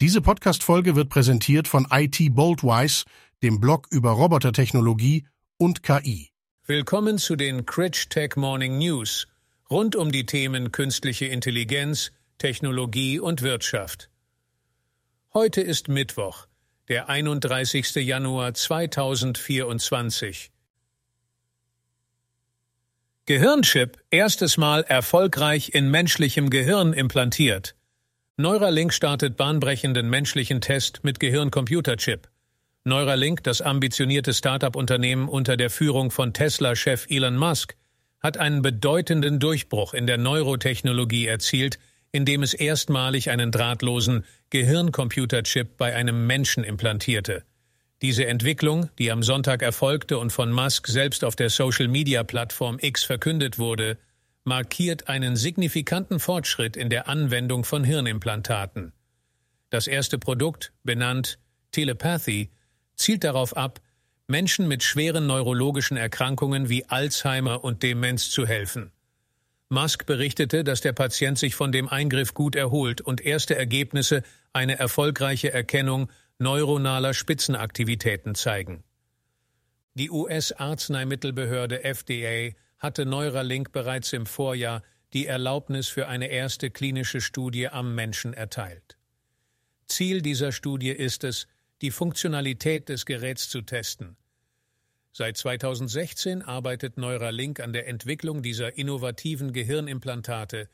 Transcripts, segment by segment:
Diese Podcast-Folge wird präsentiert von IT Boldwise, dem Blog über Robotertechnologie und KI. Willkommen zu den Critch Tech Morning News rund um die Themen künstliche Intelligenz, Technologie und Wirtschaft. Heute ist Mittwoch, der 31. Januar 2024. Gehirnchip erstes Mal erfolgreich in menschlichem Gehirn implantiert. Neuralink startet bahnbrechenden menschlichen Test mit Gehirn-Computer-Chip. Neuralink, das ambitionierte Start-up-Unternehmen unter der Führung von Tesla-Chef Elon Musk, hat einen bedeutenden Durchbruch in der Neurotechnologie erzielt, indem es erstmalig einen drahtlosen Gehirn-Computer-Chip bei einem Menschen implantierte. Diese Entwicklung, die am Sonntag erfolgte und von Musk selbst auf der Social-Media-Plattform X verkündet wurde, markiert einen signifikanten Fortschritt in der Anwendung von Hirnimplantaten. Das erste Produkt, benannt Telepathy, zielt darauf ab, Menschen mit schweren neurologischen Erkrankungen wie Alzheimer und Demenz zu helfen. Musk berichtete, dass der Patient sich von dem Eingriff gut erholt und erste Ergebnisse eine erfolgreiche Erkennung neuronaler Spitzenaktivitäten zeigen. Die US-Arzneimittelbehörde FDA hatte Neuralink bereits im Vorjahr die Erlaubnis für eine erste klinische Studie am Menschen erteilt. Ziel dieser Studie ist es, die Funktionalität des Geräts zu testen. Seit 2016 arbeitet Neuralink an der Entwicklung dieser innovativen Gehirnimplantate,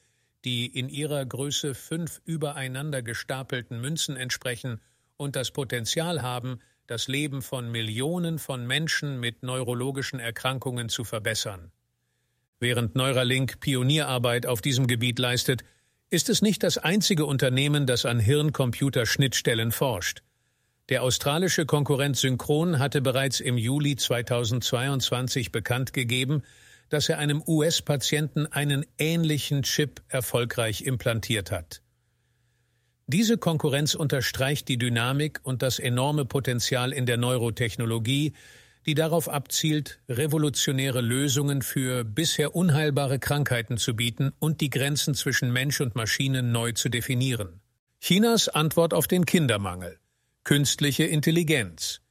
die in ihrer Größe fünf übereinander gestapelten Münzen entsprechen und das Potenzial haben, das Leben von Millionen von Menschen mit neurologischen Erkrankungen zu verbessern. Während Neuralink Pionierarbeit auf diesem Gebiet leistet, ist es nicht das einzige Unternehmen, das an Hirn-Computer-Schnittstellen forscht. Der australische Konkurrent Synchron hatte bereits im Juli 2022 bekannt gegeben, dass er einem US-Patienten einen ähnlichen Chip erfolgreich implantiert hat. Diese Konkurrenz unterstreicht die Dynamik und das enorme Potenzial in der Neurotechnologie, die darauf abzielt, revolutionäre Lösungen für bisher unheilbare Krankheiten zu bieten und die Grenzen zwischen Mensch und Maschine neu zu definieren. Chinas Antwort auf den Kindermangel. Künstliche Intelligenz.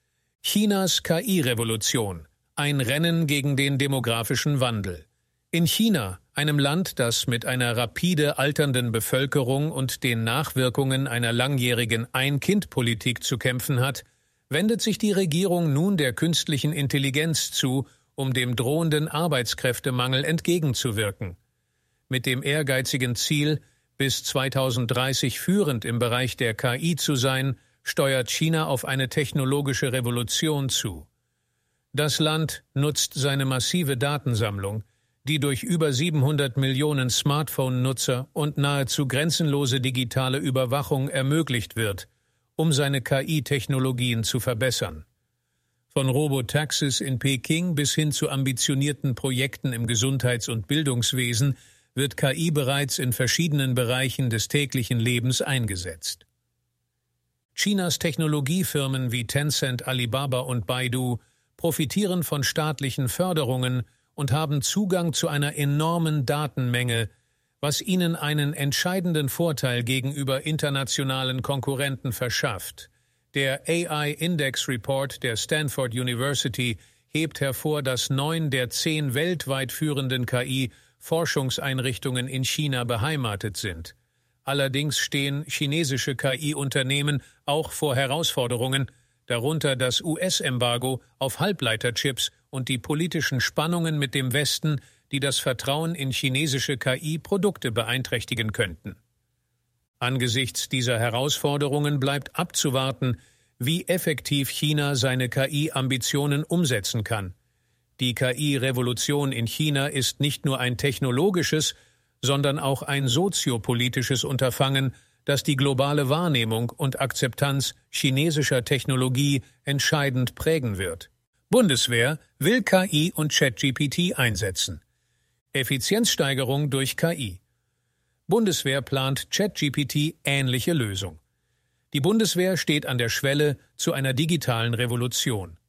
Chinas KI-Revolution. Ein Rennen gegen den demografischen Wandel. In China, einem Land, das mit einer rapide alternden Bevölkerung und den Nachwirkungen einer langjährigen Ein-Kind-Politik zu kämpfen hat, wendet sich die Regierung nun der künstlichen Intelligenz zu, um dem drohenden Arbeitskräftemangel entgegenzuwirken. Mit dem ehrgeizigen Ziel, bis 2030 führend im Bereich der KI zu sein, steuert China auf eine technologische Revolution zu. Das Land nutzt seine massive Datensammlung, die durch über 700 Millionen Smartphone-Nutzer und nahezu grenzenlose digitale Überwachung ermöglicht wird, um seine KI-Technologien zu verbessern. Von Robotaxis in Peking bis hin zu ambitionierten Projekten im Gesundheits- und Bildungswesen wird KI bereits in verschiedenen Bereichen des täglichen Lebens eingesetzt. Chinas Technologiefirmen wie Tencent, Alibaba und Baidu profitieren von staatlichen Förderungen und haben Zugang zu einer enormen Datenmenge, was ihnen einen entscheidenden Vorteil gegenüber internationalen Konkurrenten verschafft. Der AI Index Report der Stanford University hebt hervor, dass neun der zehn weltweit führenden KI-Forschungseinrichtungen in China beheimatet sind. Allerdings stehen chinesische KI-Unternehmen auch vor Herausforderungen, darunter das US-Embargo auf Halbleiterchips und die politischen Spannungen mit dem Westen, die das Vertrauen in chinesische KI-Produkte beeinträchtigen könnten. Angesichts dieser Herausforderungen bleibt abzuwarten, wie effektiv China seine KI-Ambitionen umsetzen kann. Die KI-Revolution in China ist nicht nur ein technologisches, sondern auch ein soziopolitisches Unterfangen, das die globale Wahrnehmung und Akzeptanz chinesischer Technologie entscheidend prägen wird. Bundeswehr will KI und ChatGPT einsetzen. Effizienzsteigerung durch KI. Bundeswehr plant ChatGPT ähnliche Lösung. Die Bundeswehr steht an der Schwelle zu einer digitalen Revolution.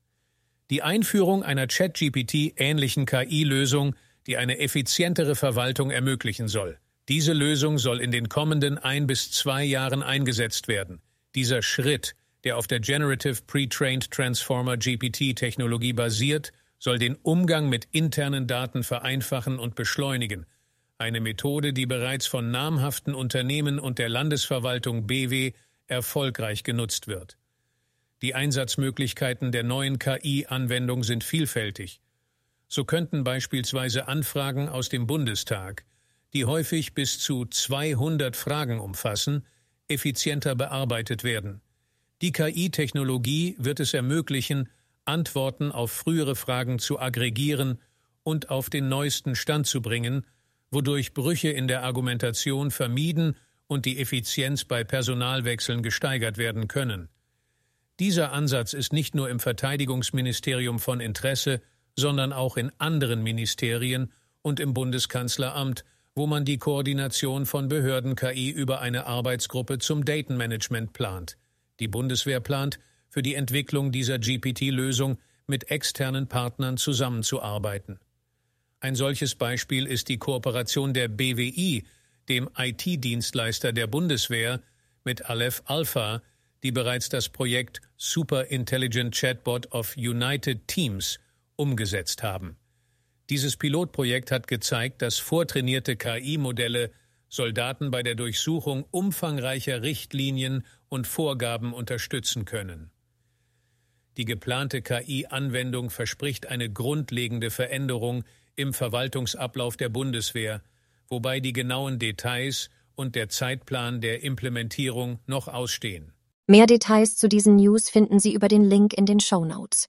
Die Einführung einer ChatGPT ähnlichen KI-Lösung, die eine effizientere Verwaltung ermöglichen soll. Diese Lösung soll in den kommenden ein bis zwei Jahren eingesetzt werden. Dieser Schritt, der auf der Generative Pre-Trained Transformer GPT-Technologie basiert, soll den Umgang mit internen Daten vereinfachen und beschleunigen. Eine Methode, die bereits von namhaften Unternehmen und der Landesverwaltung BW erfolgreich genutzt wird. Die Einsatzmöglichkeiten der neuen KI-Anwendung sind vielfältig. So könnten beispielsweise Anfragen aus dem Bundestag, die häufig bis zu 200 Fragen umfassen, effizienter bearbeitet werden. Die KI-Technologie wird es ermöglichen, Antworten auf frühere Fragen zu aggregieren und auf den neuesten Stand zu bringen, wodurch Brüche in der Argumentation vermieden und die Effizienz bei Personalwechseln gesteigert werden können. Dieser Ansatz ist nicht nur im Verteidigungsministerium von Interesse, sondern auch in anderen Ministerien und im Bundeskanzleramt, wo man die Koordination von Behörden-KI über eine Arbeitsgruppe zum Datenmanagement plant. Die Bundeswehr plant, für die Entwicklung dieser GPT-Lösung mit externen Partnern zusammenzuarbeiten. Ein solches Beispiel ist die Kooperation der BWI, dem IT-Dienstleister der Bundeswehr, mit Aleph Alpha, die bereits das Projekt Super Intelligent Chatbot of United Teams umgesetzt haben. Dieses Pilotprojekt hat gezeigt, dass vortrainierte KI-Modelle Soldaten bei der Durchsuchung umfangreicher Richtlinien und Vorgaben unterstützen können. Die geplante KI-Anwendung verspricht eine grundlegende Veränderung im Verwaltungsablauf der Bundeswehr, wobei die genauen Details und der Zeitplan der Implementierung noch ausstehen. Mehr Details zu diesen News finden Sie über den Link in den Show Notes.